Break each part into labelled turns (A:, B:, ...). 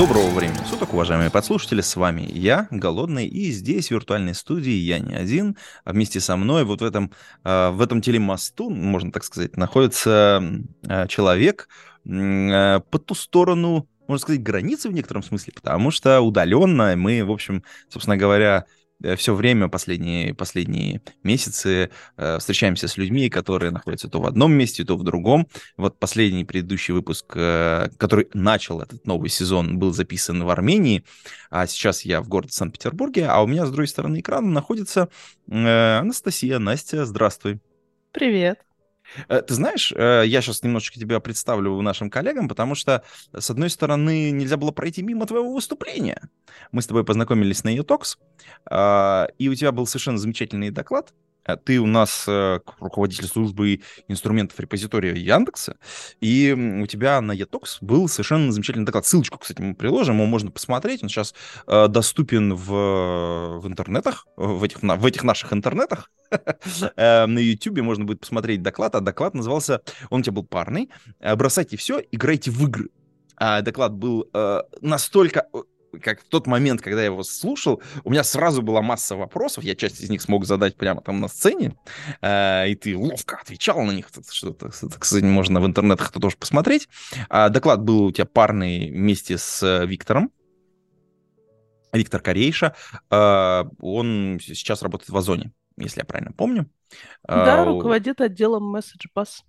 A: Доброго времени суток, уважаемые подслушатели, с вами я, Голодный, и здесь, в виртуальной студии, я не один, а вместе со мной вот в этом, а, в этом телемосту, можно так сказать, находится а, человек а, по ту сторону, можно сказать, границы в некотором смысле, потому что удаленно мы, в общем, собственно говоря, все время, последние, последние месяцы э, встречаемся с людьми, которые находятся то в одном месте, то в другом. Вот последний предыдущий выпуск, э, который начал этот новый сезон, был записан в Армении, а сейчас я в городе Санкт-Петербурге, а у меня с другой стороны экрана находится э, Анастасия. Настя, здравствуй.
B: Привет.
A: Э, ты знаешь, э, я сейчас немножечко тебя представлю нашим коллегам, потому что, с одной стороны, нельзя было пройти мимо твоего выступления. Мы с тобой познакомились на ETOX, а, и у тебя был совершенно замечательный доклад, ты у нас э, руководитель службы инструментов репозитория Яндекса, и у тебя на Etox был совершенно замечательный доклад. Ссылочку, кстати, мы приложим, его можно посмотреть. Он сейчас э, доступен в, в интернетах, в этих, в этих наших интернетах. Э, на YouTube можно будет посмотреть доклад, а доклад назывался, он у тебя был парный, «Бросайте все, играйте в игры». А доклад был настолько как в тот момент, когда я его слушал, у меня сразу была масса вопросов, я часть из них смог задать прямо там на сцене, э, и ты ловко отвечал на них, что-то, кстати, можно в интернетах это тоже посмотреть. А доклад был у тебя парный вместе с э, Виктором, Виктор Корейша, э, он сейчас работает в Озоне, если я правильно помню.
B: Да, руководит отделом Message Bus.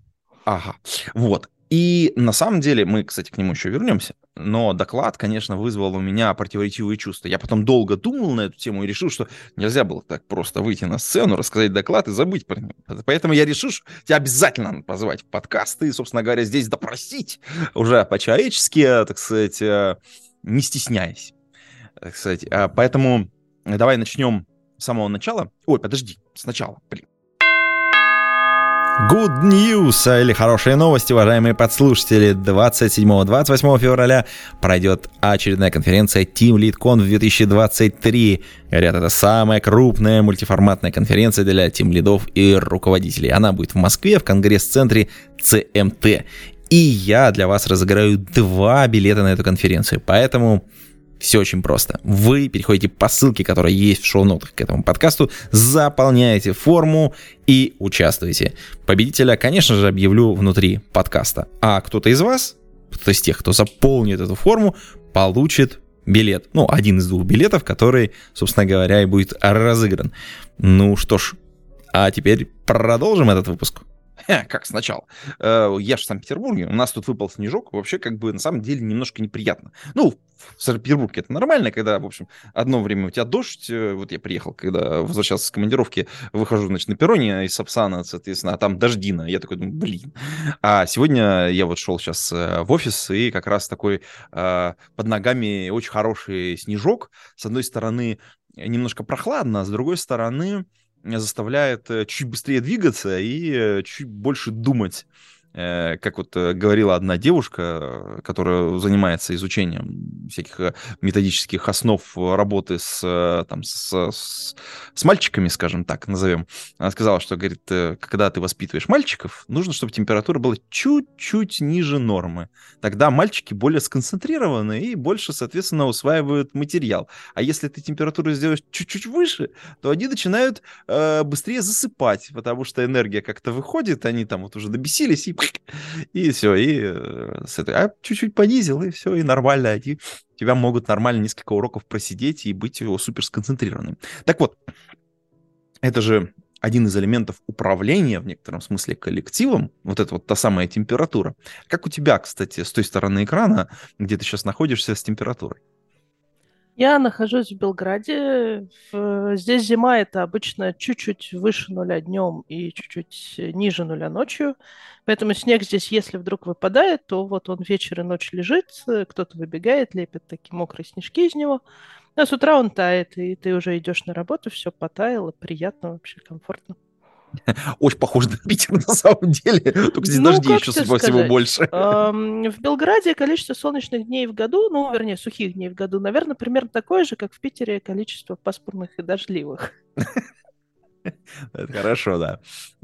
A: Ага, вот. И на самом деле, мы, кстати, к нему еще вернемся, но доклад, конечно, вызвал у меня противоречивые чувства. Я потом долго думал на эту тему и решил, что нельзя было так просто выйти на сцену, рассказать доклад и забыть про него. Поэтому я решил, что тебя обязательно надо позвать в подкаст и, собственно говоря, здесь допросить уже по-человечески, так сказать, э, не стесняясь. Так сказать. А поэтому давай начнем с самого начала. Ой, подожди, сначала, блин.
C: Good news, или хорошие новости, уважаемые подслушатели. 27-28 февраля пройдет очередная конференция Team LeadCon 2023. Говорят, это самая крупная мультиформатная конференция для Team лидов и руководителей. Она будет в Москве, в конгресс-центре CMT. И я для вас разыграю два билета на эту конференцию. Поэтому все очень просто. Вы переходите по ссылке, которая есть в шоу-нотах к этому подкасту, заполняете форму и участвуете. Победителя, конечно же, объявлю внутри подкаста. А кто-то из вас, кто-то из тех, кто заполнит эту форму, получит билет. Ну, один из двух билетов, который, собственно говоря, и будет разыгран. Ну что ж, а теперь продолжим этот выпуск.
A: как сначала. Э, я же в Санкт-Петербурге, у нас тут выпал снежок, вообще как бы на самом деле немножко неприятно. Ну, в Санкт-Петербурге это нормально, когда, в общем, одно время у тебя дождь, э, вот я приехал, когда возвращался с командировки, выхожу, значит, на перроне из Сапсана, соответственно, а там дождина, я такой думаю, блин. А сегодня я вот шел сейчас э, в офис, и как раз такой под ногами очень хороший снежок, с одной стороны, немножко прохладно, а с другой стороны, заставляет э, чуть быстрее двигаться и э, чуть больше думать как вот э, говорила одна девушка, которая занимается изучением всяких э, методических основ работы с, там, с, с, с мальчиками, скажем так, назовем, она сказала, что, говорит, когда ты воспитываешь мальчиков, нужно, чтобы температура была чуть-чуть ниже нормы. Тогда мальчики более сконцентрированы и больше, соответственно, усваивают материал. А если ты температуру сделаешь чуть-чуть выше, то они начинают э, быстрее засыпать, потому что энергия как-то выходит, они там вот уже добесились и и все, и э, с этой, а чуть-чуть понизил, и все, и нормально, они тебя могут нормально несколько уроков просидеть и быть супер сконцентрированным. Так вот, это же один из элементов управления в некотором смысле коллективом, вот это вот та самая температура. Как у тебя, кстати, с той стороны экрана, где ты сейчас находишься с температурой?
B: Я нахожусь в Белграде. Здесь зима это обычно чуть-чуть выше нуля днем и чуть-чуть ниже нуля ночью. Поэтому снег здесь, если вдруг выпадает, то вот он вечер и ночь лежит, кто-то выбегает, лепит такие мокрые снежки из него. А с утра он тает, и ты уже идешь на работу, все потаяло, приятно вообще, комфортно.
A: Очень похоже на Питер на самом деле, только здесь ну, дождей еще, судя всего, больше.
B: В Белграде количество солнечных дней в году, ну, вернее, сухих дней в году, наверное, примерно такое же, как в Питере количество пасмурных и дождливых.
A: Это хорошо, да.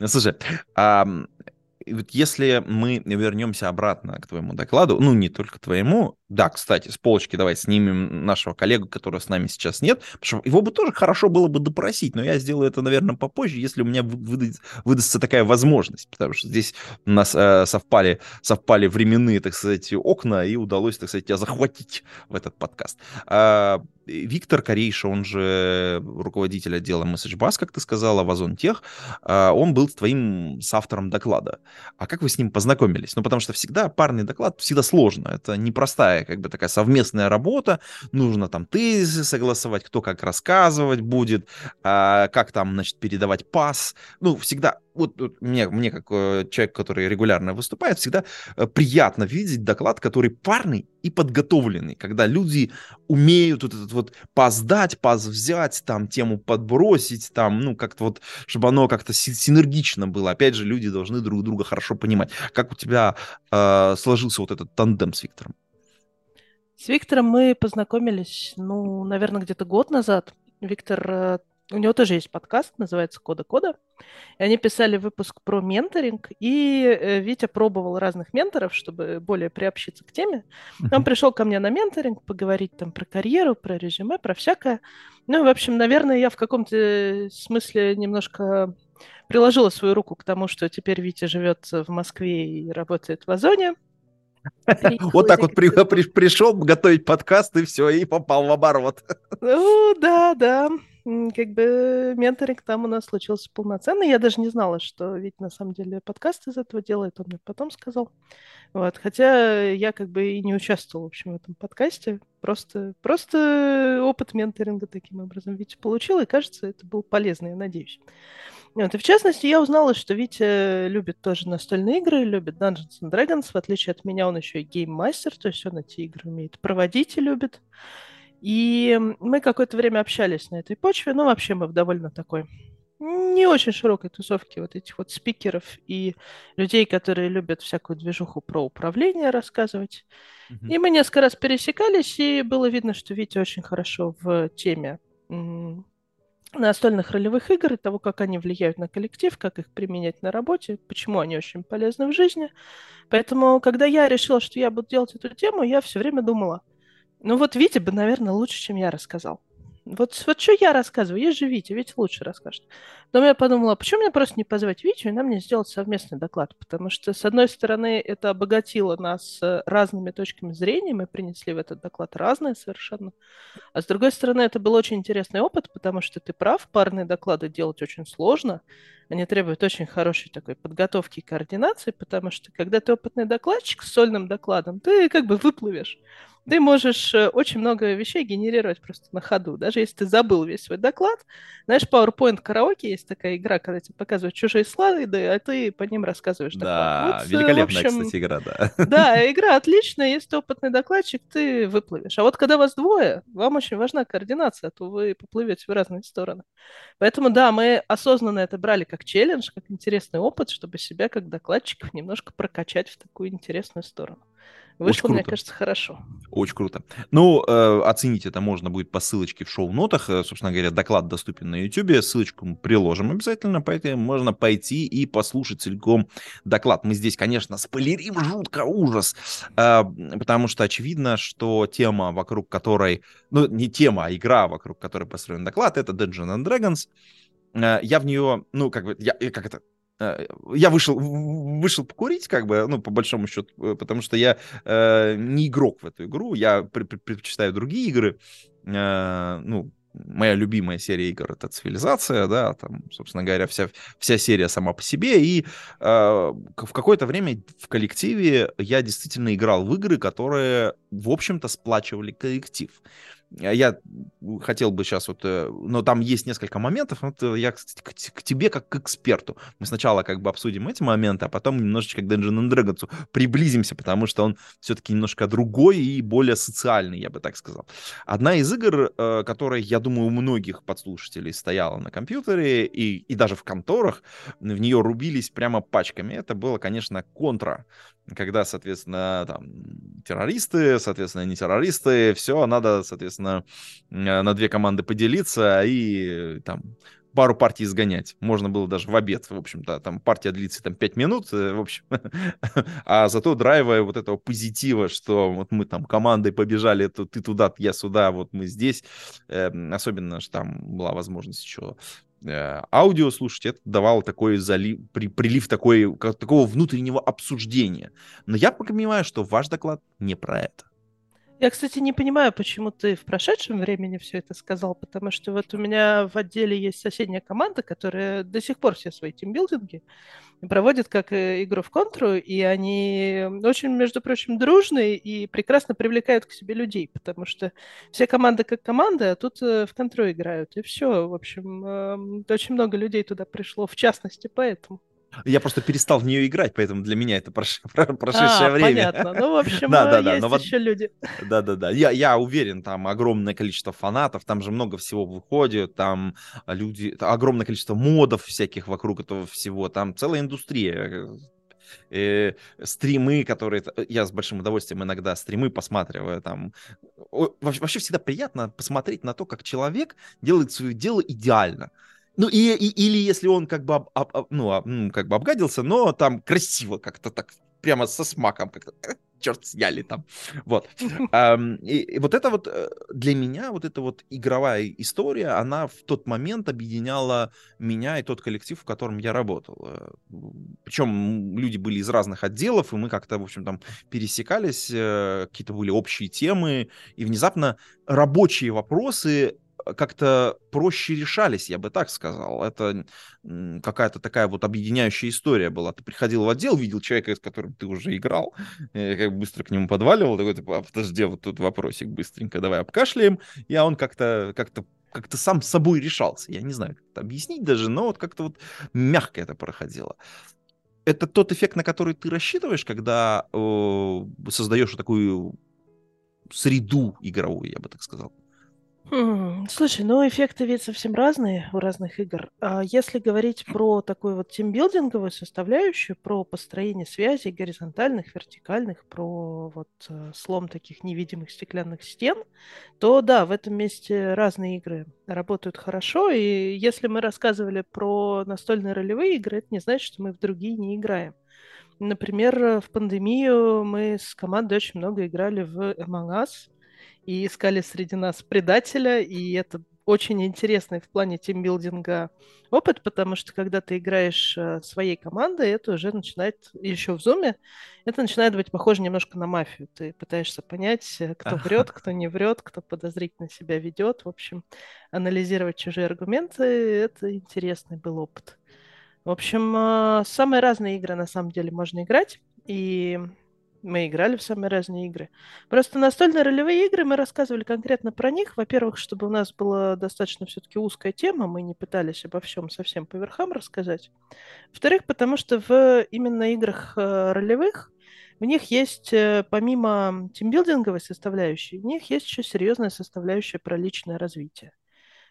A: Слушай, вот если мы вернемся обратно к твоему докладу, ну, не только твоему, да, кстати, с полочки давай снимем нашего коллегу, которого с нами сейчас нет, потому что его бы тоже хорошо было бы допросить, но я сделаю это, наверное, попозже, если у меня выдаст, выдастся такая возможность, потому что здесь у нас э, совпали, совпали временные, так сказать, окна, и удалось, так сказать, тебя захватить в этот подкаст. А, Виктор Корейша, он же руководитель отдела MessageBus, как ты сказала, в Озон Тех, а, он был твоим соавтором доклада. А как вы с ним познакомились? Ну, потому что всегда парный доклад всегда сложно. Это непростая, как бы такая совместная работа. Нужно там тезисы согласовать, кто как рассказывать будет, а, как там, значит, передавать пас. Ну, всегда вот, вот мне, мне как э, человек, который регулярно выступает, всегда э, приятно видеть доклад, который парный и подготовленный, когда люди умеют вот этот вот пас дать, пас взять, там тему подбросить, там, ну, как-то вот, чтобы оно как-то синергично было. Опять же, люди должны друг друга хорошо понимать. Как у тебя э, сложился вот этот тандем с Виктором?
B: С Виктором мы познакомились, ну, наверное, где-то год назад. Виктор э, у него тоже есть подкаст, называется «Кода Кода». И они писали выпуск про менторинг, и э, Витя пробовал разных менторов, чтобы более приобщиться к теме. Он пришел ко мне на менторинг, поговорить там про карьеру, про резюме, про всякое. Ну, в общем, наверное, я в каком-то смысле немножко приложила свою руку к тому, что теперь Витя живет в Москве и работает в Озоне.
A: Вот так вот пришел готовить подкаст, и все, и попал в оборот.
B: Ну, да, да как бы менторинг там у нас случился полноценный. Я даже не знала, что ведь на самом деле подкаст из этого делает, он мне потом сказал. Вот. Хотя я как бы и не участвовала, в общем, в этом подкасте. Просто, просто опыт менторинга таким образом Витя получил, и кажется, это был полезно, я надеюсь. Вот. И в частности, я узнала, что Витя любит тоже настольные игры, любит Dungeons and Dragons. В отличие от меня, он еще и гейммастер, то есть он эти игры умеет проводить и любит. И мы какое-то время общались на этой почве, ну, вообще мы в довольно такой не очень широкой тусовке вот этих вот спикеров и людей, которые любят всякую движуху про управление рассказывать. Mm-hmm. И мы несколько раз пересекались, и было видно, что Витя очень хорошо в теме настольных ролевых игр и того, как они влияют на коллектив, как их применять на работе, почему они очень полезны в жизни. Поэтому, когда я решила, что я буду делать эту тему, я все время думала – ну вот Витя бы, наверное, лучше, чем я рассказал. Вот, вот что я рассказываю? Есть же Витя, Витя лучше расскажет. Но я подумала, почему мне просто не позвать Витю и нам не сделать совместный доклад? Потому что, с одной стороны, это обогатило нас э, разными точками зрения, мы принесли в этот доклад разные совершенно. А с другой стороны, это был очень интересный опыт, потому что ты прав, парные доклады делать очень сложно. Они требуют очень хорошей такой подготовки и координации, потому что, когда ты опытный докладчик с сольным докладом, ты как бы выплывешь ты можешь э, очень много вещей генерировать просто на ходу. Даже если ты забыл весь свой доклад. Знаешь, PowerPoint караоке есть такая игра, когда тебе показывают чужие слайды, а ты по ним рассказываешь
A: доклад. Да, вот, великолепная, общем, кстати, игра, да.
B: Да, игра отличная. Если ты опытный докладчик, ты выплывешь. А вот когда вас двое, вам очень важна координация, а то вы поплывете в разные стороны. Поэтому, да, мы осознанно это брали как челлендж, как интересный опыт, чтобы себя как докладчиков немножко прокачать в такую интересную сторону. Вышло, мне кажется, хорошо.
A: Очень круто. Ну, э, оценить это можно будет по ссылочке в шоу-нотах. Э, собственно говоря, доклад доступен на YouTube. Ссылочку мы приложим обязательно, поэтому можно пойти и послушать целиком доклад. Мы здесь, конечно, спойлерим жутко ужас, э, потому что очевидно, что тема, вокруг которой... Ну, не тема, а игра, вокруг которой построен доклад, это Dungeons and Dragons. Э, я в нее, ну, как бы, я, как это, Э, я вышел, вышел покурить, как бы, ну, по большому счету, э, потому что я э, не игрок в эту игру, я предпочитаю другие игры. Э, ну, моя любимая серия игр это цивилизация, да, там, собственно говоря, вся, вся серия сама по себе. И э, в какое-то время в коллективе я действительно играл в игры, которые, в общем-то, сплачивали коллектив. Я хотел бы сейчас вот, э, но там есть несколько моментов, вот э, я к, к, к тебе как к эксперту. Мы сначала как бы обсудим эти моменты, а потом немножечко к Dungeon Dragons приблизимся, потому что он все-таки немножко другой и более социальный, я бы так сказал. Одна из игр, э, которая, я думаю, у многих подслушателей стояла на компьютере и, и даже в конторах, в нее рубились прямо пачками, это было, конечно, Контра когда, соответственно, там, террористы, соответственно, не террористы, все, надо, соответственно, э, на две команды поделиться и там пару партий изгонять. Можно было даже в обед, в общем-то. Там партия длится там 5 минут, э, в общем. а зато драйва вот этого позитива, что вот мы там командой побежали, то ты туда, я сюда, вот мы здесь. Э, особенно, что там была возможность еще Э, аудио слушать, это давало такой залив, при, прилив такой, такого внутреннего обсуждения. Но я понимаю, что ваш доклад не про это.
B: Я, кстати, не понимаю, почему ты в прошедшем времени все это сказал, потому что вот у меня в отделе есть соседняя команда, которая до сих пор все свои тимбилдинги проводит как э, игру в контру, и они очень, между прочим, дружные и прекрасно привлекают к себе людей, потому что все команды как команды, а тут э, в контру играют, и все, в общем, эм, очень много людей туда пришло, в частности, поэтому.
A: Я просто перестал в нее играть, поэтому для меня это прош... прошедшее а, время.
B: понятно. Ну, в общем, да, да, да. есть Но еще вот... люди.
A: Да-да-да. Я, я уверен, там огромное количество фанатов, там же много всего выходит, там люди, огромное количество модов всяких вокруг этого всего, там целая индустрия э, стримы, которые я с большим удовольствием иногда стримы посматриваю там. Вообще всегда приятно посмотреть на то, как человек делает свое дело идеально. Ну, и, и, или если он как бы, об, об, ну, как бы обгадился, но там красиво как-то так, прямо со смаком как-то, э, черт, сняли там. Вот. И вот это вот э, для меня, вот эта вот игровая история, она в тот момент объединяла меня и тот коллектив, в котором я работал. Э, Причем люди были из разных отделов, и мы как-то, в общем, там пересекались, какие-то были общие темы, и внезапно рабочие вопросы как-то проще решались, я бы так сказал. Это какая-то такая вот объединяющая история была. Ты приходил в отдел, видел человека, с которым ты уже играл, как быстро к нему подваливал, такой, типа, а, подожди, вот тут вопросик быстренько, давай обкашляем, и он как-то как-то как-то сам собой решался. Я не знаю, как это объяснить даже, но вот как-то вот мягко это проходило. Это тот эффект, на который ты рассчитываешь, когда э, создаешь такую среду игровую, я бы так сказал.
B: Слушай, ну эффекты ведь совсем разные у разных игр. А если говорить про такую вот тимбилдинговую составляющую, про построение связей горизонтальных, вертикальных, про вот э, слом таких невидимых стеклянных стен, то да, в этом месте разные игры работают хорошо. И если мы рассказывали про настольные ролевые игры, это не значит, что мы в другие не играем. Например, в пандемию мы с командой очень много играли в Among Us, и искали среди нас предателя, и это очень интересный в плане тимбилдинга опыт, потому что когда ты играешь э, своей командой, это уже начинает, еще в зуме, это начинает быть похоже немножко на мафию. Ты пытаешься понять, э, кто врет, кто не врет, кто подозрительно себя ведет. В общем, анализировать чужие аргументы, это интересный был опыт. В общем, э, самые разные игры на самом деле можно играть, и мы играли в самые разные игры. Просто настольные ролевые игры, мы рассказывали конкретно про них. Во-первых, чтобы у нас была достаточно все-таки узкая тема, мы не пытались обо всем совсем по верхам рассказать. Во-вторых, потому что в именно играх э, ролевых в них есть, э, помимо тимбилдинговой составляющей, в них есть еще серьезная составляющая про личное развитие.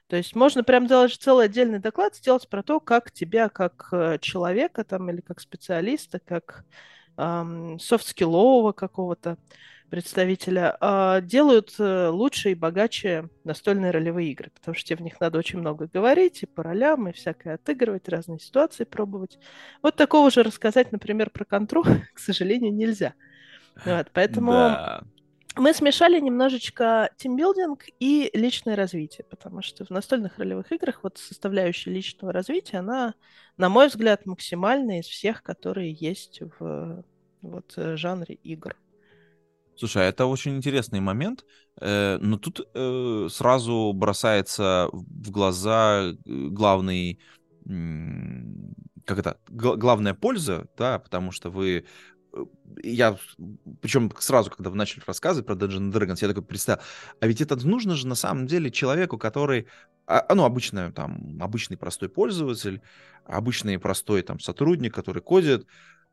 B: То есть можно прям даже целый отдельный доклад сделать про то, как тебя как э, человека там, или как специалиста, как софт-скиллового какого-то представителя, а, делают э, лучше и богаче настольные ролевые игры, потому что тебе в них надо очень много говорить, и по ролям, и всякое отыгрывать, разные ситуации пробовать. Вот такого же рассказать, например, про контру, к сожалению, нельзя. Вот, поэтому да мы смешали немножечко тимбилдинг и личное развитие, потому что в настольных ролевых играх вот составляющая личного развития, она, на мой взгляд, максимальная из всех, которые есть в вот, э, жанре игр.
A: Слушай, а это очень интересный момент, э, но тут э, сразу бросается в глаза главный, как это, главная польза, да, потому что вы я, причем сразу, когда вы начали рассказывать про Dungeons Dragons, я такой представил, а ведь это нужно же на самом деле человеку, который, а, ну, обычно, там, обычный простой пользователь, обычный простой там сотрудник, который кодит,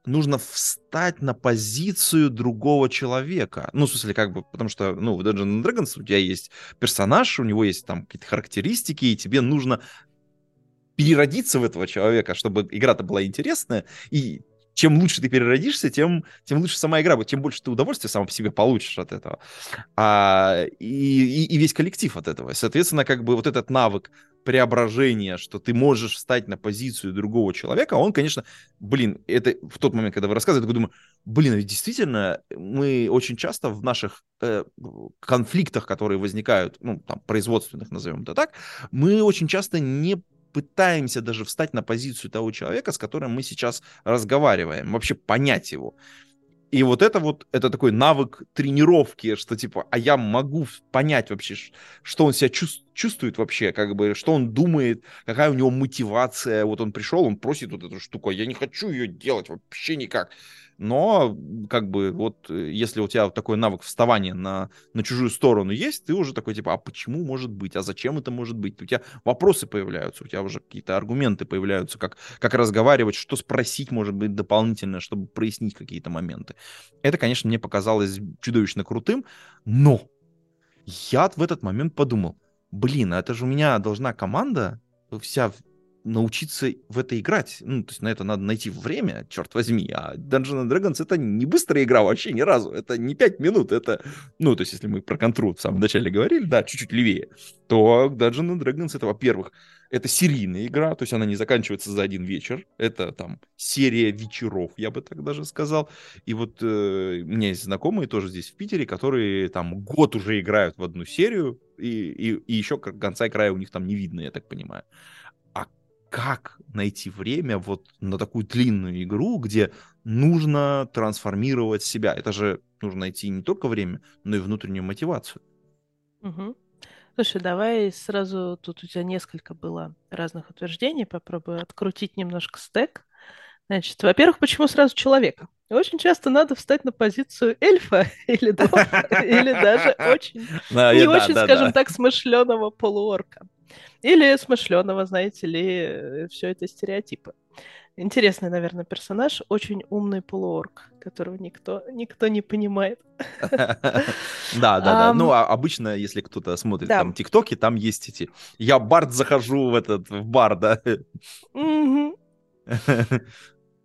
A: нужно встать на позицию другого человека. Ну, в смысле, как бы, потому что, ну, в Dungeons Dragons у тебя есть персонаж, у него есть там какие-то характеристики, и тебе нужно переродиться в этого человека, чтобы игра-то была интересная, и чем лучше ты переродишься, тем, тем лучше сама игра будет, тем больше ты удовольствия сам по себе получишь от этого. А, и, и, и весь коллектив от этого. Соответственно, как бы вот этот навык преображения, что ты можешь встать на позицию другого человека, он, конечно, блин, это в тот момент, когда вы рассказываете, я думаю, блин, ведь действительно мы очень часто в наших э, конфликтах, которые возникают, ну, там, производственных, назовем это так, мы очень часто не пытаемся даже встать на позицию того человека, с которым мы сейчас разговариваем, вообще понять его. И вот это вот, это такой навык тренировки, что типа, а я могу понять вообще, что он себя чувствует вообще, как бы, что он думает, какая у него мотивация. Вот он пришел, он просит вот эту штуку, я не хочу ее делать вообще никак. Но, как бы, вот, э, если у тебя такой навык вставания на, на чужую сторону есть, ты уже такой, типа, а почему может быть, а зачем это может быть? У тебя вопросы появляются, у тебя уже какие-то аргументы появляются, как, как разговаривать, что спросить, может быть, дополнительно, чтобы прояснить какие-то моменты. Это, конечно, мне показалось чудовищно крутым, но я в этот момент подумал, блин, а это же у меня должна команда вся научиться в это играть. Ну, то есть на это надо найти время, черт возьми. А Dungeons Dragons это не быстрая игра вообще ни разу. Это не 5 минут. Это, ну, то есть если мы про контру в самом начале говорили, да, чуть-чуть левее, то Dungeons Dragons это, во-первых, это серийная игра, то есть она не заканчивается за один вечер. Это там серия вечеров, я бы так даже сказал. И вот э, у меня есть знакомые тоже здесь в Питере, которые там год уже играют в одну серию, и, и, и еще конца и края у них там не видно, я так понимаю как найти время вот на такую длинную игру, где нужно трансформировать себя. Это же нужно найти не только время, но и внутреннюю мотивацию.
B: Угу. Слушай, давай сразу, тут у тебя несколько было разных утверждений, попробую открутить немножко стек. Значит, во-первых, почему сразу человека? Очень часто надо встать на позицию эльфа или или даже очень не очень, скажем так, смышленого полуорка. Или смышленого, знаете ли, э, все это стереотипы. Интересный, наверное, персонаж, очень умный полуорг, которого никто, никто не понимает.
A: Да, да, да. Ну, а обычно, если кто-то смотрит там ТикТоки, там есть эти... Я бард захожу в этот, в бар, да?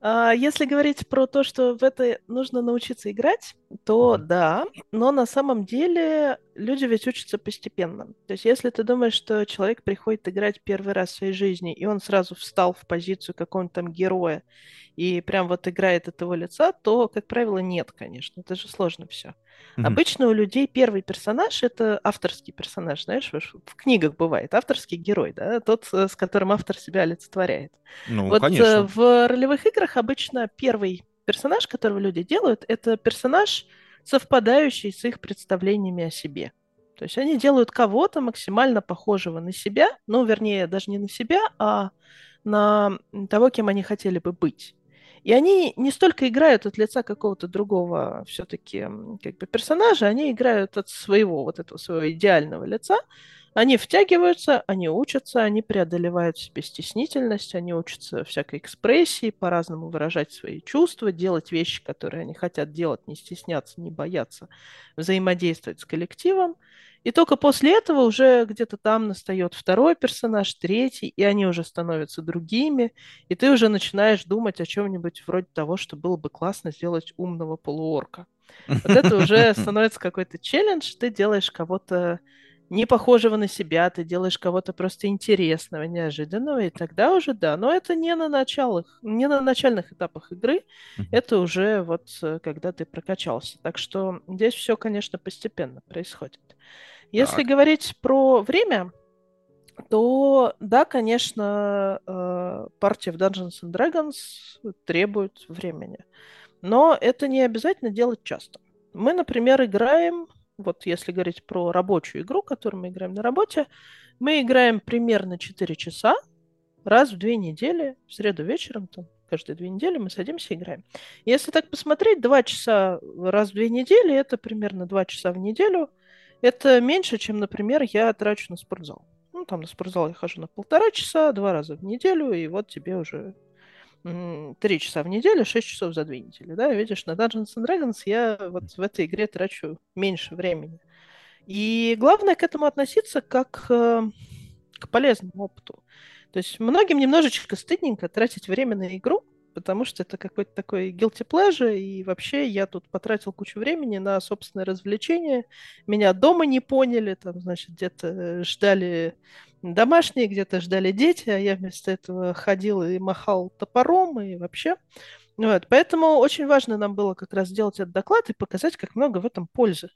B: А, если говорить про то, что в это нужно научиться играть, то mm-hmm. да, но на самом деле люди ведь учатся постепенно. То есть если ты думаешь, что человек приходит играть первый раз в своей жизни, и он сразу встал в позицию какого-нибудь там героя, и прям вот играет от его лица, то, как правило, нет, конечно. Это же сложно все. Mm-hmm. Обычно у людей первый персонаж это авторский персонаж, знаешь, в книгах бывает авторский герой, да, тот, э, с которым автор себя олицетворяет. Ну, вот э, конечно. в ролевых играх обычно первый персонаж, которого люди делают, это персонаж, совпадающий с их представлениями о себе. То есть они делают кого-то максимально похожего на себя, ну, вернее, даже не на себя, а на того, кем они хотели бы быть. И они не столько играют от лица какого-то другого все-таки как бы персонажа, они играют от своего вот этого своего идеального лица. Они втягиваются, они учатся, они преодолевают в себе стеснительность, они учатся всякой экспрессии, по-разному выражать свои чувства, делать вещи, которые они хотят делать, не стесняться, не бояться, взаимодействовать с коллективом. И только после этого уже где-то там настает второй персонаж, третий, и они уже становятся другими, и ты уже начинаешь думать о чем-нибудь вроде того, что было бы классно сделать умного полуорка. Вот это уже становится какой-то челлендж, ты делаешь кого-то не похожего на себя, ты делаешь кого-то просто интересного, неожиданного, и тогда уже да. Но это не на началах, не на начальных этапах игры, это уже вот э, когда ты прокачался. Так что здесь все, конечно, постепенно происходит. Если так. говорить про время, то да, конечно, э, партия в Dungeons and Dragons требует времени. Но это не обязательно делать часто. Мы, например, играем, вот если говорить про рабочую игру, которую мы играем на работе, мы играем примерно 4 часа раз в две недели, в среду вечером, там, каждые две недели мы садимся и играем. Если так посмотреть, два часа раз в две недели, это примерно два часа в неделю. Это меньше, чем, например, я трачу на спортзал. Ну, там на спортзал я хожу на полтора часа, два раза в неделю, и вот тебе уже три часа в неделю, шесть часов за две недели, да, видишь, на Dungeons and Dragons я вот в этой игре трачу меньше времени. И главное к этому относиться как э, к полезному опыту. То есть многим немножечко стыдненько тратить время на игру, потому что это какой-то такой guilty pleasure, и вообще я тут потратил кучу времени на собственное развлечение. Меня дома не поняли, там, значит, где-то ждали домашние, где-то ждали дети, а я вместо этого ходил и махал топором, и вообще. Вот. Поэтому очень важно нам было как раз сделать этот доклад и показать, как много в этом пользы.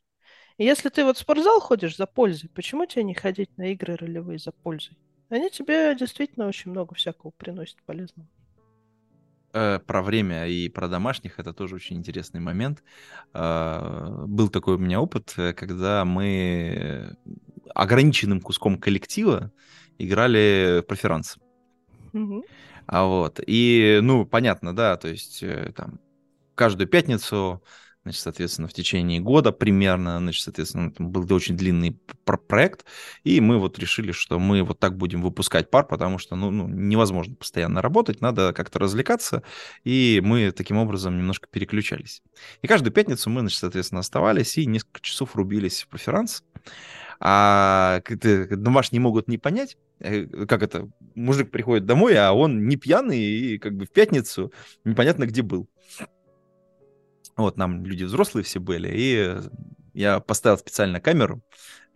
B: И если ты вот в спортзал ходишь за пользой, почему тебе не ходить на игры ролевые за пользой? Они тебе действительно очень много всякого приносят полезного.
A: Э, про время и про домашних это тоже очень интересный момент. Э, был такой у меня опыт, э, когда мы ограниченным куском коллектива играли в преферанс.
B: Мгм.
A: А вот. И, ну, понятно, да, то есть э, там каждую пятницу значит, соответственно, в течение года примерно, значит, соответственно, там был очень длинный пр- проект, и мы вот решили, что мы вот так будем выпускать пар, потому что, ну, ну, невозможно постоянно работать, надо как-то развлекаться, и мы таким образом немножко переключались. И каждую пятницу мы, значит, соответственно, оставались и несколько часов рубились в преферанс, а домашние могут не понять, э, как это, мужик приходит домой, а он не пьяный, и как бы в пятницу непонятно где был. Вот, нам люди взрослые все были, и я поставил специально камеру,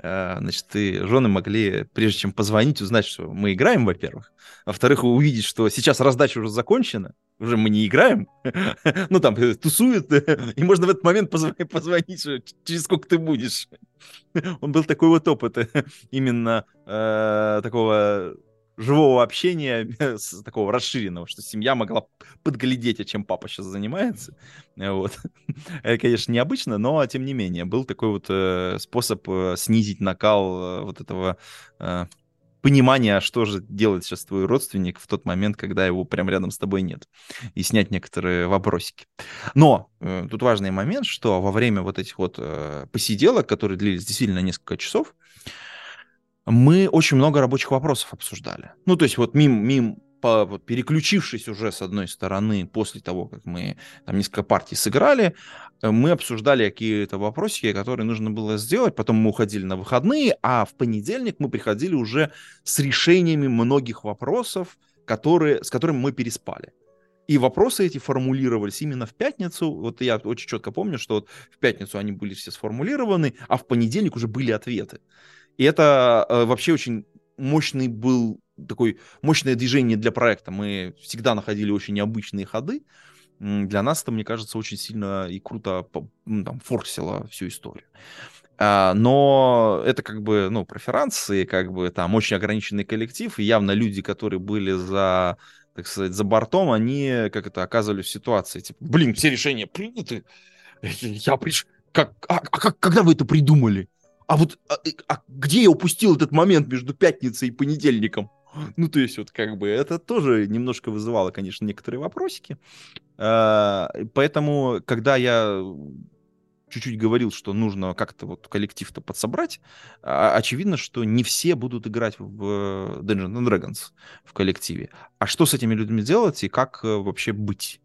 A: э, значит, и жены могли, прежде чем позвонить, узнать, что мы играем, во-первых. Во-вторых, увидеть, что сейчас раздача уже закончена, уже мы не играем, ну, там, э, тусуют, и можно в этот момент позвонить, через сколько ты будешь. Он был такой вот опыт именно э, такого живого общения, такого расширенного, что семья могла подглядеть, а чем папа сейчас занимается. Вот. Это, конечно, необычно, но тем не менее, был такой вот э, способ э, снизить накал э, вот этого э, понимания, что же делает сейчас твой родственник в тот момент, когда его прямо рядом с тобой нет, и снять некоторые вопросики. Но э, тут важный момент, что во время вот этих вот э, посиделок, которые длились действительно несколько часов, мы очень много рабочих вопросов обсуждали. Ну, то есть вот мим, мим по, вот, переключившись уже с одной стороны после того, как мы там несколько партий сыграли, э, мы обсуждали какие-то вопросики, которые нужно было сделать, потом мы уходили на выходные, а в понедельник мы приходили уже с решениями многих вопросов, которые, с которыми мы переспали. И вопросы эти формулировались именно в пятницу. Вот я очень четко помню, что вот в пятницу они были все сформулированы, а в понедельник уже были ответы. И это э, вообще очень мощный был такой мощное движение для проекта. Мы всегда находили очень необычные ходы. Для нас это, мне кажется, очень сильно и круто ну, там, форсило всю историю. А, но это как бы, ну, преферансы, как бы там очень ограниченный коллектив, и явно люди, которые были за, так сказать, за бортом, они, как это, оказывались в ситуации, типа, блин, все решения приняты, я приш... Как, а, а как, когда вы это придумали? А вот а, а где я упустил этот момент между пятницей и понедельником? Ну, то есть, вот как бы это тоже немножко вызывало, конечно, некоторые вопросики. А, поэтому, когда я чуть-чуть говорил, что нужно как-то вот коллектив-то подсобрать, а, очевидно, что не все будут играть в Dungeons and Dragons в коллективе. А что с этими людьми делать и как э, вообще быть?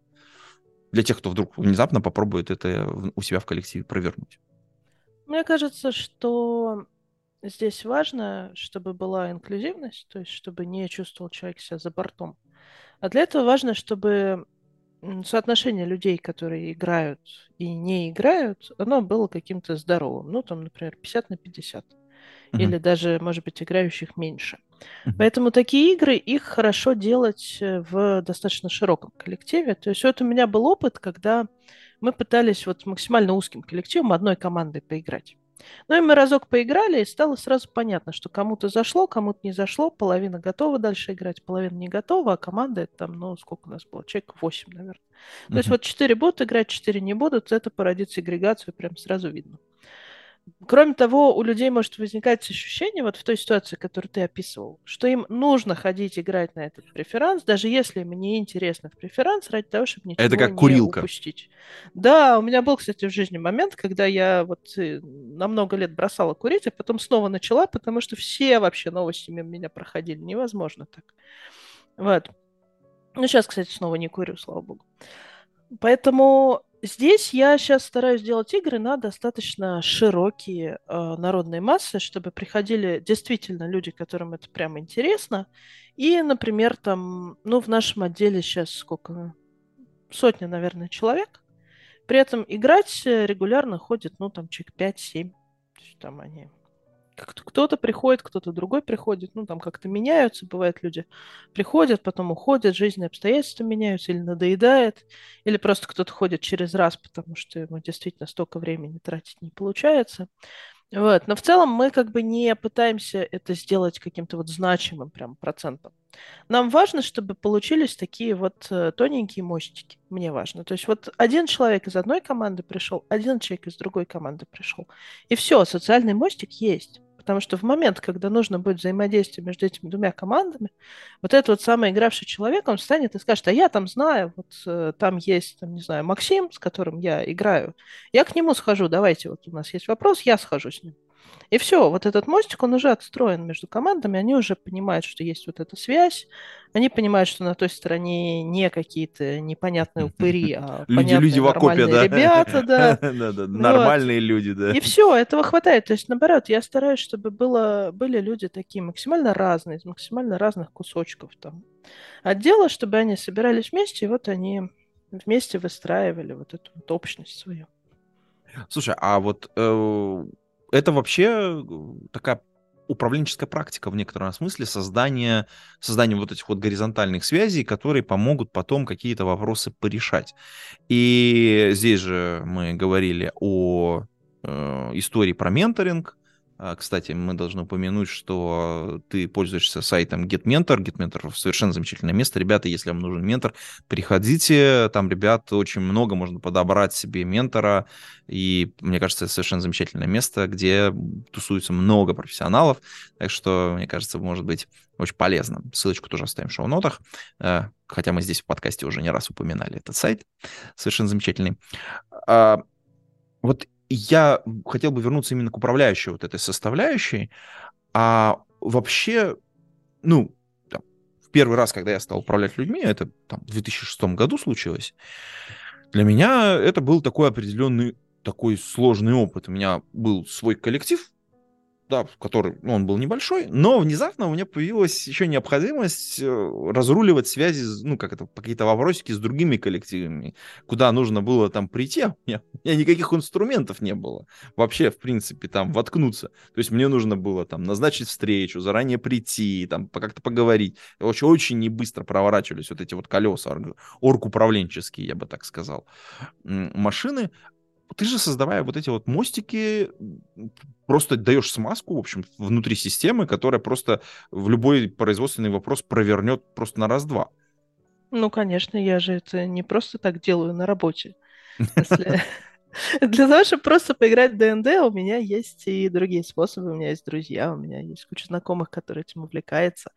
A: Для тех, кто вдруг внезапно попробует это у себя в коллективе провернуть.
B: Мне кажется, что здесь важно, чтобы была инклюзивность, то есть чтобы не чувствовал человек себя за бортом. А для этого важно, чтобы соотношение людей, которые играют и не играют, оно было каким-то здоровым. Ну, там, например, 50 на 50. Uh-huh. Или даже, может быть, играющих меньше. Uh-huh. Поэтому такие игры, их хорошо делать э, в достаточно широком коллективе. То есть вот у меня был опыт, когда мы пытались вот максимально узким коллективом одной командой поиграть. Ну и мы разок поиграли, и стало сразу понятно, что кому-то зашло, кому-то не зашло, половина готова дальше играть, половина не готова, а команда это там, ну, сколько у нас было, человек 8, наверное. Uh-huh. То есть вот 4 будут играть, 4 не будут, это породит сегрегацию, прям сразу видно. Кроме того, у людей может возникать ощущение, вот в той ситуации, которую ты описывал, что им нужно ходить играть на этот преферанс, даже если им не интересно в преферанс, ради того, чтобы ничего
A: Это как
B: не
A: курилка.
B: упустить. Да, у меня был, кстати, в жизни момент, когда я вот э, на много лет бросала курить, а потом снова начала, потому что все вообще новости мимо меня проходили. Невозможно так. Вот. Ну, сейчас, кстати, снова не курю, слава богу. Поэтому здесь я сейчас стараюсь делать игры на достаточно широкие э, народные массы, чтобы приходили действительно люди, которым это прямо интересно. И, например, там, ну, в нашем отделе сейчас сколько? Сотня, наверное, человек. При этом играть регулярно ходит, ну, там, человек 5-7. Там они кто-то приходит, кто-то другой приходит, ну, там как-то меняются, бывает, люди приходят, потом уходят, жизненные обстоятельства меняются, или надоедает, или просто кто-то ходит через раз, потому что ему действительно столько времени тратить не получается. Вот. Но в целом мы как бы не пытаемся это сделать каким-то вот значимым прям процентом. Нам важно, чтобы получились такие вот э, тоненькие мостики. Мне важно. То есть вот один человек из одной команды пришел, один человек из другой команды пришел. И все, социальный мостик есть. Потому что в момент, когда нужно будет взаимодействие между этими двумя командами, вот этот вот самый игравший человек, он встанет и скажет, а я там знаю, вот э, там есть, там, не знаю, Максим, с которым я играю, я к нему схожу, давайте, вот у нас есть вопрос, я схожу с ним. И все, вот этот мостик, он уже отстроен между командами, они уже понимают, что есть вот эта связь, они понимают, что на той стороне не какие-то непонятные упыри, а
A: Люди, люди в окопе, да?
B: ребята, да.
A: Нормальные люди, да.
B: И все, этого хватает. То есть, наоборот, я стараюсь, чтобы было, были люди такие максимально разные, из максимально разных кусочков там отдела, чтобы они собирались вместе, и вот они вместе выстраивали вот эту вот общность свою.
A: Слушай, а вот э, это вообще такая управленческая практика в некотором смысле создания, создания вот этих вот горизонтальных связей, которые помогут потом какие-то вопросы порешать. И здесь же мы говорили о э, истории про менторинг, кстати, мы должны упомянуть, что ты пользуешься сайтом GetMentor. GetMentor совершенно замечательное место. Ребята, если вам нужен ментор, приходите. Там, ребят, очень много можно подобрать себе ментора. И, мне кажется, это совершенно замечательное место, где тусуется много профессионалов. Так что, мне кажется, может быть очень полезно. Ссылочку тоже оставим в шоу-нотах. Э, хотя мы здесь в подкасте уже не раз упоминали этот сайт. Совершенно замечательный. А, вот я хотел бы вернуться именно к управляющей вот этой составляющей. А вообще, ну, там, в первый раз, когда я стал управлять людьми, это там, в 2006 году случилось, для меня это был такой определенный, такой сложный опыт. У меня был свой коллектив, да, который, ну, он был небольшой, но внезапно у меня появилась еще необходимость э, разруливать связи, ну, как это, какие-то вопросики с другими коллективами, куда нужно было там прийти, а у меня, у меня никаких инструментов не было вообще, в принципе, там воткнуться. То есть мне нужно было там назначить встречу, заранее прийти, там как-то поговорить. Очень, очень не быстро проворачивались вот эти вот колеса орг-управленческие, я бы так сказал, машины ты же, создавая вот эти вот мостики, просто даешь смазку, в общем, внутри системы, которая просто в любой производственный вопрос провернет просто на раз-два.
B: Ну, конечно, я же это не просто так делаю на работе. Для того, чтобы просто поиграть в ДНД, у меня есть и другие способы. У меня есть друзья, у меня есть куча знакомых, которые этим увлекаются.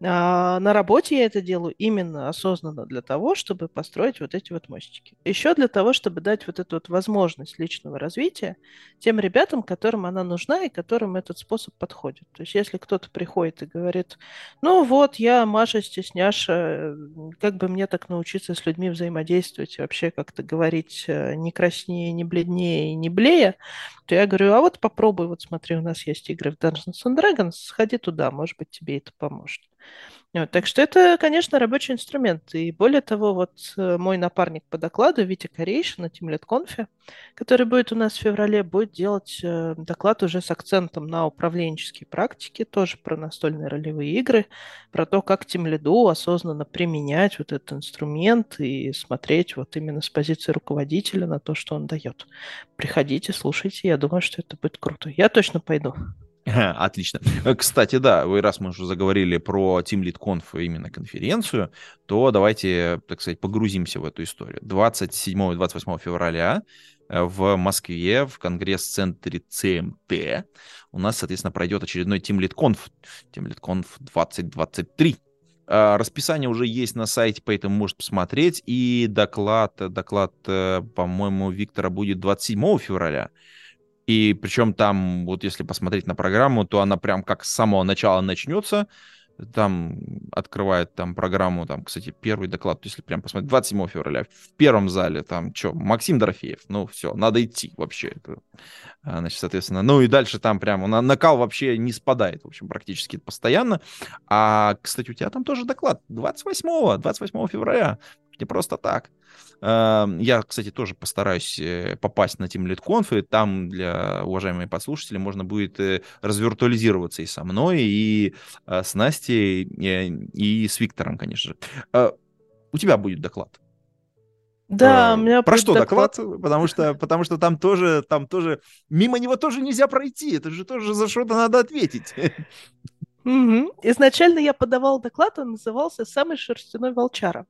B: А на работе я это делаю именно осознанно для того, чтобы построить вот эти вот мостики. Еще для того, чтобы дать вот эту вот возможность личного развития тем ребятам, которым она нужна и которым этот способ подходит. То есть если кто-то приходит и говорит, ну вот, я Маша стесняша, как бы мне так научиться с людьми взаимодействовать и вообще как-то говорить э, не краснее, не бледнее не блея, то я говорю, а вот попробуй, вот смотри, у нас есть игры в Dungeons and Dragons, сходи туда, может быть, тебе это поможет. Вот, так что это, конечно, рабочий инструмент. И более того, вот э, мой напарник по докладу, Витя Корейшин на Conf, который будет у нас в феврале, будет делать э, доклад уже с акцентом на управленческие практики, тоже про настольные ролевые игры, про то, как Teamlead осознанно применять вот этот инструмент и смотреть вот именно с позиции руководителя на то, что он дает. Приходите, слушайте, я думаю, что это будет круто. Я точно пойду.
A: Отлично. Э, Кстати, да, вы раз мы уже заговорили про Team Lead Conf именно конференцию, то давайте, так сказать, погрузимся в эту историю. 27 и 28 февраля э, в Москве в конгресс-центре ЦМТ у нас, соответственно, пройдет очередной Team Lead Conf, Team Lead Conf 2023. А, Расписание уже есть на сайте, поэтому можете посмотреть. И доклад, доклад, э, по-моему, Виктора будет 27 февраля. И причем там, вот если посмотреть на программу, то она прям как с самого начала начнется. Там открывает там программу, там, кстати, первый доклад, если прям посмотреть, 27 февраля, в первом зале, там, что, Максим Дорофеев, ну, все, надо идти вообще. Это, а, значит, соответственно, ну и дальше там прям на, накал вообще не спадает, в общем, практически постоянно. А, кстати, у тебя там тоже доклад 28, 28 февраля, не просто так. Эм, Я, кстати, тоже постараюсь э, попасть на Team Lead Conf, и там для уважаемых подслушателей можно будет э, развиртуализироваться и со мной, и э, с Настей, и, с Виктором, конечно же. У тебя будет доклад.
B: Да, у меня
A: Про что доклад? Потому что, потому что там тоже, там тоже, мимо него тоже нельзя пройти, это же тоже за что-то надо ответить.
B: Мгм. Изначально я подавал доклад, он назывался «Самый шерстяной волчара».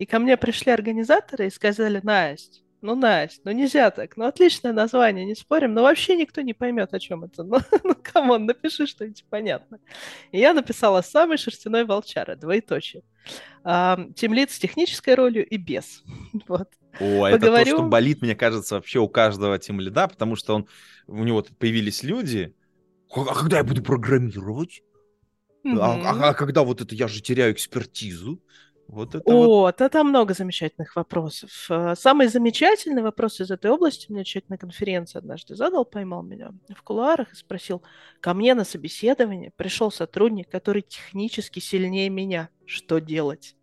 B: И ко мне пришли организаторы и сказали, Настя, ну, Настя, ну нельзя так, ну отличное название, не спорим, но вообще никто не поймет, о чем это. Ну, ну come on, напиши что-нибудь понятно. И я написала «Самый шерстяной волчара», двоеточие. Тимлид с технической ролью и без. Вот.
A: О, это то,
B: Поговорю.
A: что болит, мне кажется, вообще у каждого тимлида, потому что он, у него тут появились люди. А а когда я буду программировать? А,
B: Мгм.
A: а- а когда вот это я же теряю экспертизу? Вот это вот.
B: О, да там много замечательных вопросов. Э, Самый замечательный вопрос из этой области мне человек на конференции однажды задал, поймал меня в кулуарах и спросил, ко мне на собеседование пришел сотрудник, который технически сильнее меня. Что делать?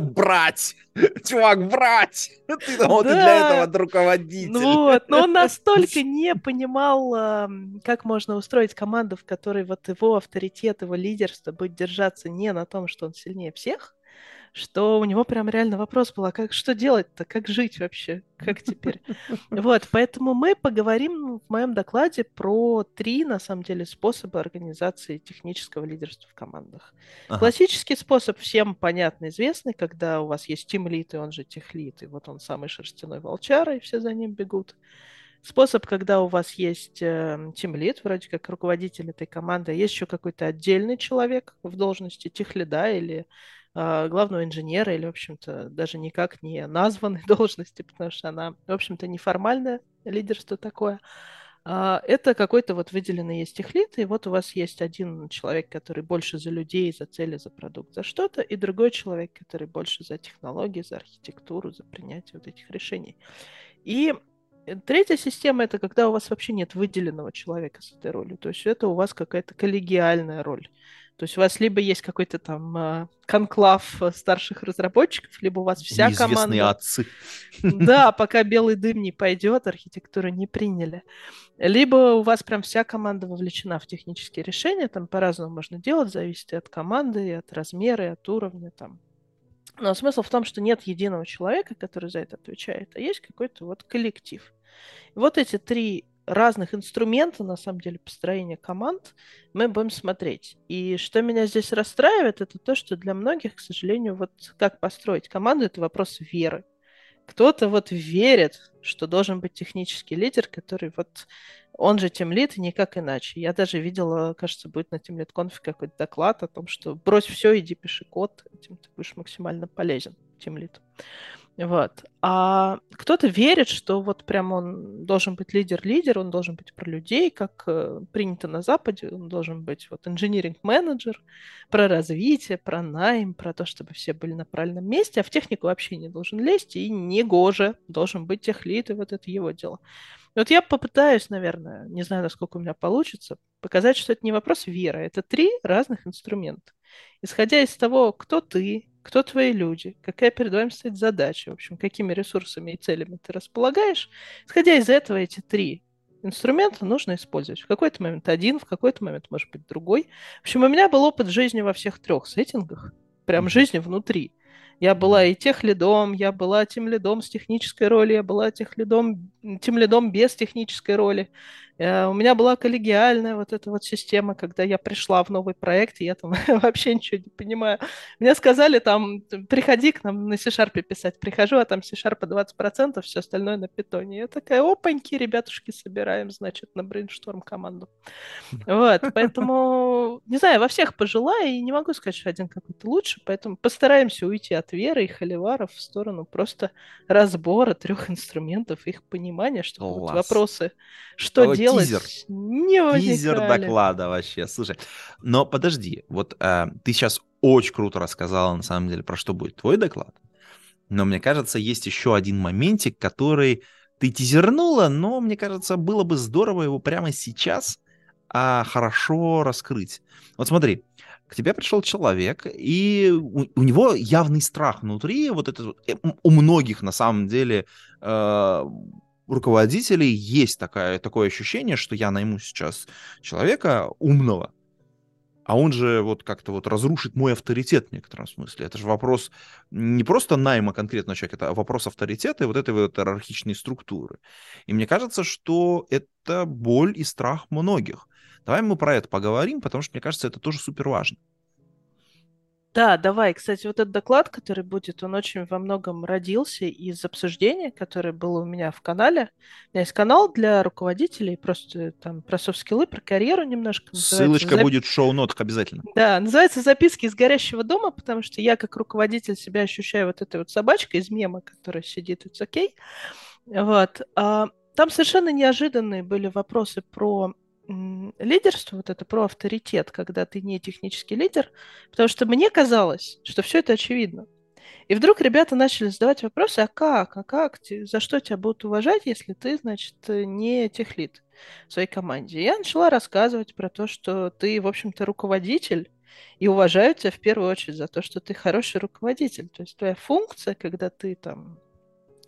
A: Брать! Чувак, брать! Ты вот и для
B: Да.
A: этого руководитель.
B: Ну вот, но он настолько не понимал, как можно устроить команду, в которой вот его авторитет, его лидерство будет держаться не на том, что он сильнее всех, что у него прям реально вопрос был, а как, что делать-то, как жить вообще, как теперь? Вот, поэтому мы поговорим в моем докладе про три, на самом деле, способа организации технического лидерства в командах.
A: Ага.
B: Классический способ всем понятно, известный, когда у вас есть тимлит, и он же техлит, и вот он самый шерстяной волчара, и все за ним бегут. Способ, когда у вас есть тимлит, вроде как руководитель этой команды, а есть еще какой-то отдельный человек в должности техлида или главного инженера, или, в общем-то, даже никак не названной должности, потому что она, в общем-то, неформальное лидерство такое. А, Это какой-то вот выделенный есть техлит, и вот у вас есть один человек, который больше за людей, за цели, за продукт, за что-то, и другой человек, который больше за технологии, за архитектуру, за принятие вот этих решений. И э, третья система – это когда у вас вообще нет выделенного человека с этой ролью, то есть это у вас какая-то коллегиальная роль. То есть у вас либо есть какой-то там а, конклав э, старших разработчиков, либо у вас вся
A: Неизвестные
B: команда...
A: отцы.
B: Да, пока белый дым не пойдет, архитектуру не приняли. Либо у вас прям вся команда вовлечена в технические решения, там по-разному можно делать, зависит и от команды, и от размера, и от уровня там. Но смысл в том, что нет единого человека, который за это отвечает, а есть какой-то вот коллектив. И вот эти три разных инструмента, на самом деле, построения команд мы будем смотреть. И что меня здесь расстраивает, это то, что для многих, к сожалению, вот как построить команду, это вопрос веры. Кто-то вот верит, что должен быть технический лидер, который вот он же тимлит, и никак иначе. Я даже видела, кажется, будет на тимлит конфе какой-то доклад о том, что брось все, иди пиши код, этим ты будешь максимально полезен, тимлит. Вот. А кто-то верит, что вот прям он должен быть лидер-лидер, он должен быть про людей, как э, принято на Западе, он должен быть вот инжиниринг-менеджер, про развитие, про найм, про то, чтобы все были на правильном месте, а в технику вообще не должен лезть, и не гоже, должен быть техлит, и вот это его дело. Вот я попытаюсь, наверное, не знаю, насколько у меня получится, показать, что это не вопрос веры, это три разных инструмента. Исходя из того, кто ты, кто твои люди, какая перед вами стоит задача, в общем, какими ресурсами и целями ты располагаешь, исходя из этого эти три инструмента нужно использовать. В какой-то момент один, в какой-то момент, может быть, другой. В общем, у меня был опыт жизни во всех трех сеттингах, прям жизни внутри. Я была и тех лидом, я была тем лидом с технической роли, я была тех лидом, тем лидом без технической роли. Э, у меня была коллегиальная вот эта вот система, когда я пришла в новый проект, и я там вообще ничего не понимаю. Мне сказали там, приходи к нам на C-Sharp писать. Прихожу, а там C-Sharp 20%, все остальное на питоне. Я такая, опаньки, ребятушки, собираем, значит, на брейншторм команду. Вот, поэтому, не знаю, во всех пожелаю, и не могу сказать, что один какой-то лучше, поэтому постараемся уйти от веры и холиваров в сторону просто разбора трех инструментов, их понимания, чтобы вот вопросы, что О, делать,
A: тизер.
B: не возникали.
A: Тизер доклада вообще, слушай. Но подожди, вот э, ты сейчас очень круто рассказала, на самом деле, про что будет твой доклад. Но мне кажется, есть еще один моментик, который ты тизернула, но мне кажется, было бы здорово его прямо сейчас а, хорошо раскрыть. Вот смотри, к тебе пришел человек, и у, у него явный страх внутри, вот это э, у многих на самом деле э, руководителей есть такая, такое ощущение, что я найму сейчас человека умного, а он же вот как-то вот разрушит мой авторитет в некотором смысле. Это же вопрос не просто найма конкретного человека, это вопрос авторитета и вот этой вот иерархичной структуры. И мне кажется, что это боль и страх многих. Давай мы про это поговорим, потому что, мне кажется, это тоже супер важно.
B: Да, давай. Кстати, вот этот доклад, который будет, он очень во многом родился из обсуждения, которое было у меня в канале. У меня есть канал для руководителей, просто там про софт-скиллы, про карьеру немножко.
A: Ссылочка Зап... будет в шоу-нотах обязательно.
B: Да, называется «Записки из горящего дома», потому что я как руководитель себя ощущаю вот этой вот собачкой из мема, которая сидит, it's okay. Вот. А, там совершенно неожиданные были вопросы про лидерство, вот это про авторитет, когда ты не технический лидер, потому что мне казалось, что все это очевидно. И вдруг ребята начали задавать вопросы, а как, а как, за что тебя будут уважать, если ты, значит, не техлид в своей команде. И я начала рассказывать про то, что ты, в общем-то, руководитель, и уважают тебя в первую очередь за то, что ты хороший руководитель. То есть твоя функция, когда ты там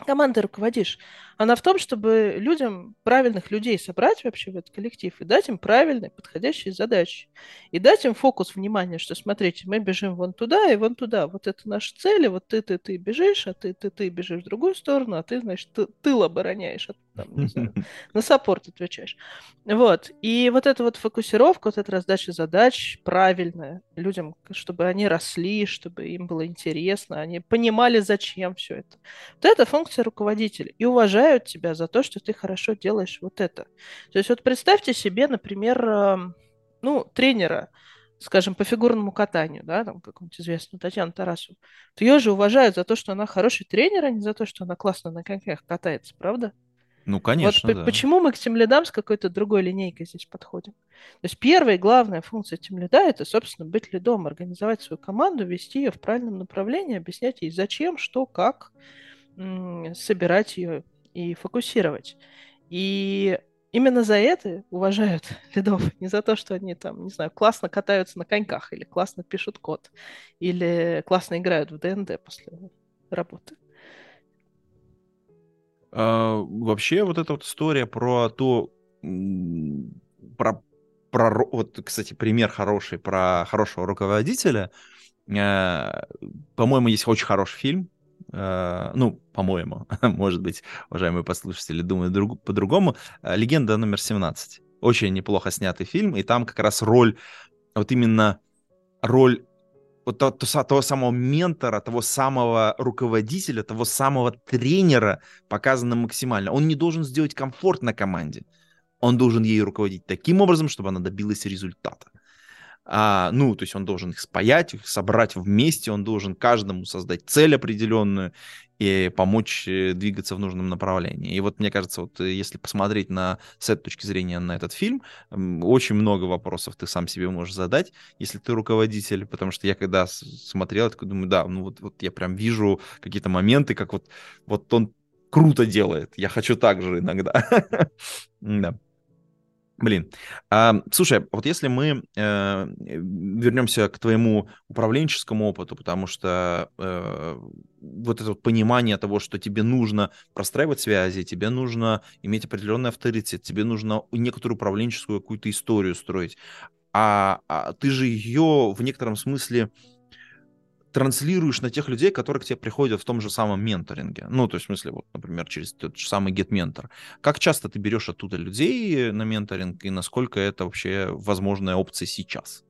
B: командой руководишь, она в том, чтобы людям, правильных людей собрать вообще в этот коллектив и дать им правильные, подходящие задачи. И дать им фокус внимания, что смотрите, мы бежим вон туда и вон туда. Вот это наши цели, вот ты, ты, ты бежишь, а ты, ты, ты бежишь в другую сторону, а ты, значит, ты, тыл обороняешь, а там, не знаю, на саппорт отвечаешь. Вот. И вот эта вот фокусировка, вот эта раздача задач правильная людям, чтобы они росли, чтобы им было интересно, они понимали, зачем все это. Вот это функция руководителя. И уважают тебя за то, что ты хорошо делаешь вот это. То есть вот представьте себе, например, эм, ну, тренера, скажем, по фигурному катанию, да, там какую-нибудь известную Татьяну Тарасову, то ее же уважают за то, что она хороший тренер, а не за то, что она классно на коньках катается, правда?
A: Ну, конечно,
B: вот
A: да.
B: почему мы к тимлидам с какой-то другой линейкой здесь подходим? То есть первая и главная функция тимлида – это, собственно, быть лидом, организовать свою команду, вести ее в правильном направлении, объяснять ей зачем, что, как, собирать ее и фокусировать. И именно за это уважают лидов, не за то, что они там, не знаю, классно катаются на коньках, или классно пишут код, или классно играют в ДНД после работы.
A: А, вообще вот эта вот история про то, про, про, вот, кстати, пример хороший про хорошего руководителя. Э, по-моему, есть очень хороший фильм. Э, ну, по-моему, может быть, уважаемые послушатели думают друг, по-другому. «Легенда номер 17». Очень неплохо снятый фильм, и там как раз роль, вот именно роль вот того, того самого ментора, того самого руководителя, того самого тренера показано максимально. Он не должен сделать комфорт на команде. Он должен ей руководить таким образом, чтобы она добилась результата. А, ну, то есть он должен их спаять, их собрать вместе, он должен каждому создать цель определенную и помочь э, двигаться в нужном направлении. И вот мне кажется, вот э, если посмотреть на с этой точки зрения на этот фильм, очень много вопросов ты сам себе можешь задать, если ты руководитель, потому что я когда смотрел, я такой думаю, да, ну вот, вот я прям вижу какие-то моменты, как вот, вот он круто делает, я хочу так же иногда. Да. Блин. А, слушай, вот если мы э, вернемся к твоему управленческому опыту, потому что э, вот это вот понимание того, что тебе нужно простраивать связи, тебе нужно иметь определенный авторитет, тебе нужно некоторую управленческую какую-то историю строить, а, а ты же ее в некотором смысле транслируешь на тех людей, которые к тебе приходят в том же самом менторинге. Ну, то есть, в смысле, вот, например, через тот же самый GetMentor. Как часто ты берешь оттуда людей на менторинг, и насколько это вообще возможная опция сейчас?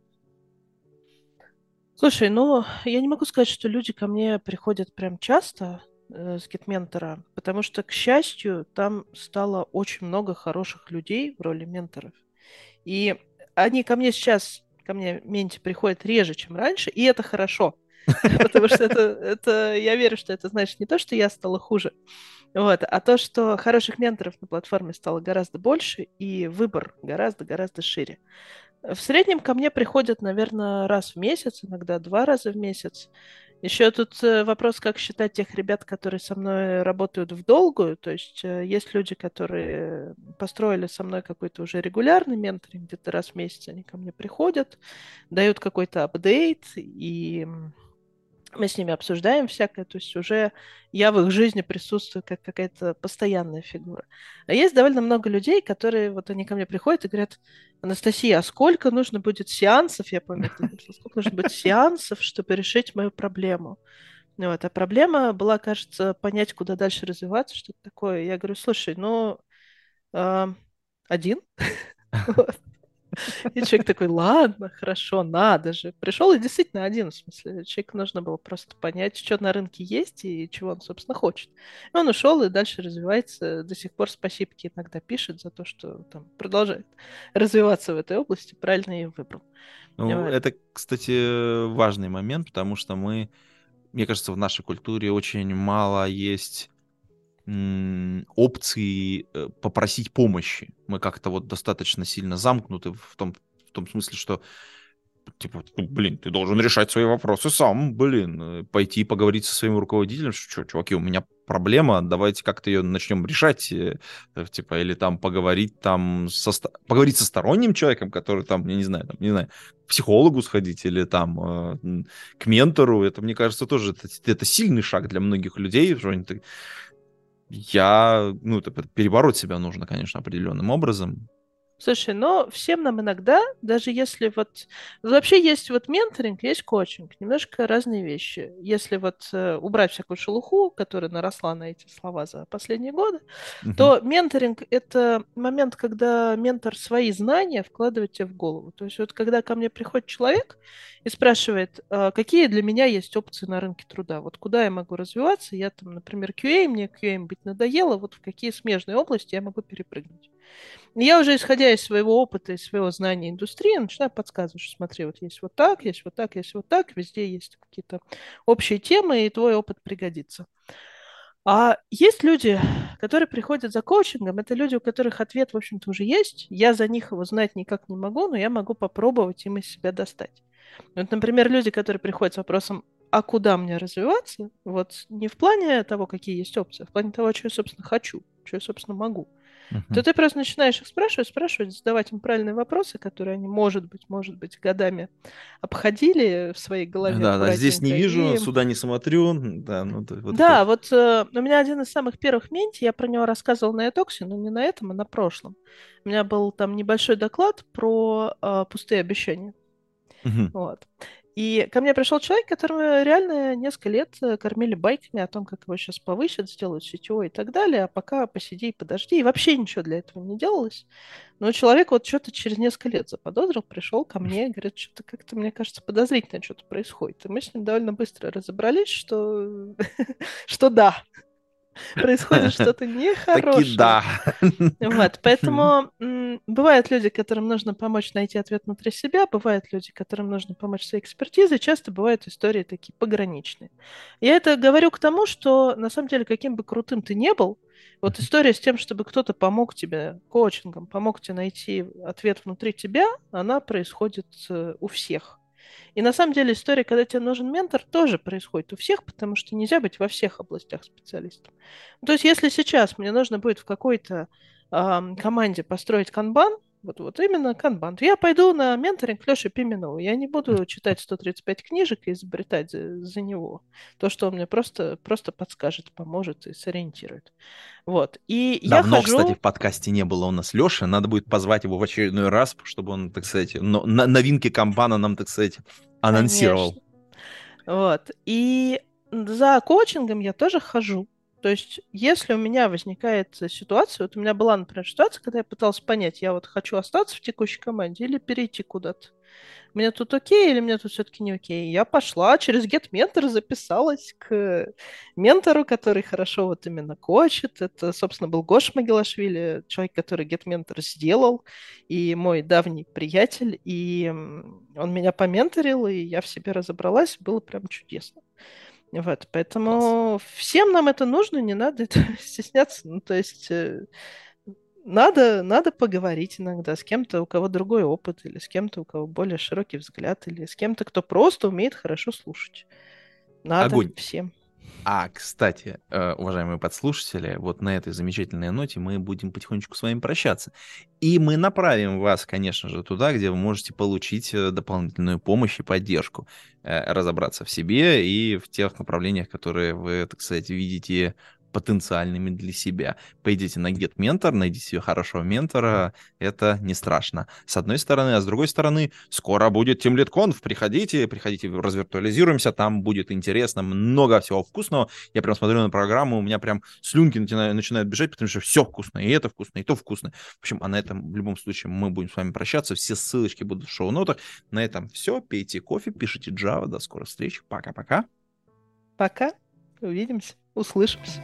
B: Слушай, ну, я не могу сказать, что люди ко мне приходят прям часто э, с GetMentor, потому что, к счастью, там стало очень много хороших людей в роли менторов. И они ко мне сейчас, ко мне менти приходят реже, чем раньше, и это хорошо. Потому что это, это, я верю, что это значит не то, что я стала хуже, вот, а то, что хороших менторов на платформе стало гораздо больше, и выбор гораздо-гораздо шире. В среднем ко мне приходят, наверное, раз в месяц, иногда два раза в месяц. Еще тут э, вопрос, как считать тех ребят, которые со мной работают в долгую. То есть э, есть люди, которые построили со мной какой-то уже регулярный менторинг, где-то раз в месяц они ко мне приходят, дают какой-то апдейт, и мы с ними обсуждаем всякое, то есть уже я в их жизни присутствую как какая-то постоянная фигура. А есть довольно много людей, которые, вот они ко мне приходят и говорят, Анастасия, а сколько нужно будет сеансов, я помню, сколько нужно будет сеансов, чтобы решить мою проблему? Вот, а проблема была, кажется, понять, куда дальше развиваться, что-то такое. Я говорю, слушай, ну, э, один. И человек такой, ладно, хорошо, надо же. Пришел и действительно один, в смысле, человеку нужно было просто понять, что на рынке есть и чего он, собственно, хочет. И он ушел и дальше развивается. До сих пор спасибо иногда пишет за то, что там продолжает развиваться в этой области, правильно ее выбрал.
A: Ну, это, кстати, важный момент, потому что мы, мне кажется, в нашей культуре очень мало есть опции э, попросить помощи. Мы как-то вот достаточно сильно замкнуты в том, в том смысле, что типа, блин, ты должен решать свои вопросы сам, блин, э, пойти поговорить со своим руководителем, что, чуваки, у меня проблема, давайте как-то ее начнем решать, э, типа, или там поговорить там, со, поговорить со сторонним человеком, который там, я не знаю, там, не знаю, к психологу сходить или там к ментору, это, мне кажется, тоже это, это сильный шаг для многих людей, что они я, ну, это, перебороть себя нужно, конечно, определенным образом.
B: Слушай, но всем нам иногда, даже если вот... Вообще есть вот менторинг, есть коучинг, немножко разные вещи. Если вот э, убрать всякую шелуху, которая наросла на эти слова за последние годы, uh-huh. то менторинг — это момент, когда ментор свои знания вкладывает тебе в голову. То есть вот когда ко мне приходит человек и спрашивает, а, какие для меня есть опции на рынке труда, вот куда я могу развиваться, я там, например, QA, мне QA быть надоело, вот в какие смежные области я могу перепрыгнуть. Я уже, исходя из своего опыта, из своего знания индустрии, начинаю подсказывать, что смотри, вот есть вот так, есть вот так, есть вот так, везде есть какие-то общие темы, и твой опыт пригодится. А есть люди, которые приходят за коучингом, это люди, у которых ответ, в общем-то, уже есть. Я за них его знать никак не могу, но я могу попробовать им из себя достать. Вот, например, люди, которые приходят с вопросом, а куда мне развиваться, вот не в плане того, какие есть опции, а в плане того, что я, собственно, хочу, что я, собственно, могу. Uh-huh. То ты просто начинаешь их спрашивать, спрашивать, задавать им правильные вопросы, которые они, может быть, может быть, годами обходили в своей голове.
A: Да, да, здесь не вижу, и... сюда не смотрю. Да, ну,
B: вот да это... вот э, у меня один из самых первых менти, я про него рассказывал на Этоксе, но не на этом, а на прошлом. У меня был там небольшой доклад про э, пустые обещания. Uh-huh. Вот. И ко мне пришел человек, которого реально несколько лет э, кормили байками о том, как его сейчас повысят, сделают сетевой и так далее, а пока посиди и подожди. И вообще ничего для этого не делалось. Но человек вот что-то через несколько лет заподозрил, пришел ко мне и говорит, что-то как-то, мне кажется, подозрительно что-то происходит. И мы с ним довольно быстро разобрались, что, что да, происходит что-то нехорошее. Таки
A: да.
B: Вот, поэтому бывают люди, которым нужно помочь найти ответ внутри себя, бывают люди, которым нужно помочь своей экспертизой, часто бывают истории такие пограничные. Я это говорю к тому, что на самом деле, каким бы крутым ты не был, вот история с тем, чтобы кто-то помог тебе коучингом, помог тебе найти ответ внутри тебя, она происходит э, у всех. И на самом деле история, когда тебе нужен ментор, тоже происходит у всех, потому что нельзя быть во всех областях специалистом. То есть если сейчас мне нужно будет в какой-то э, команде построить канбан, вот, вот именно канбан. Я пойду на менторинг Леши Пименова. Я не буду читать 135 книжек и изобретать за, за него. То, что он мне просто, просто подскажет, поможет и сориентирует. Вот. И
A: Давно,
B: я хожу...
A: кстати, в подкасте не было у нас Леши. Надо будет позвать его в очередной раз, чтобы он, так сказать, но, на, новинки камбана нам, так сказать, анонсировал.
B: Конечно. Вот. И за коучингом я тоже хожу. То есть, если у меня возникает ситуация, вот у меня была, например, ситуация, когда я пыталась понять, я вот хочу остаться в текущей команде или перейти куда-то. Мне тут окей или мне тут все-таки не окей? Я пошла через GetMentor, записалась к ментору, который хорошо вот именно коучит. Это, собственно, был Гош Магилашвили, человек, который GetMentor сделал, и мой давний приятель. И он меня поменторил, и я в себе разобралась. Было прям чудесно. Вот, поэтому Класс. всем нам это нужно, не надо это стесняться. Ну, то есть э, надо, надо поговорить иногда с кем-то, у кого другой опыт, или с кем-то, у кого более широкий взгляд, или с кем-то, кто просто умеет хорошо слушать. Надо Огонь. всем.
A: А, кстати, э, уважаемые подслушатели, вот на этой замечательной ноте мы будем потихонечку с вами прощаться. И мы направим вас, конечно же, туда, где вы можете получить э, дополнительную помощь и поддержку, э, разобраться в себе и в тех направлениях, которые вы, так сказать, видите потенциальными для себя. Пойдите на Get Mentor, найдите себе хорошего ментора, это не страшно. С одной стороны, а с другой стороны, скоро будет Team Lead Conf, приходите, приходите, развиртуализируемся, там будет интересно, много всего вкусного. Я прям смотрю на программу, у меня прям слюнки начинают, начинают бежать, потому что все вкусно, и это вкусно, и то вкусно. В общем, а на этом в любом случае мы будем с вами прощаться, все ссылочки будут в шоу-нотах. На этом все, пейте кофе, пишите Java, до скорых встреч, пока-пока.
B: Пока, увидимся, услышимся.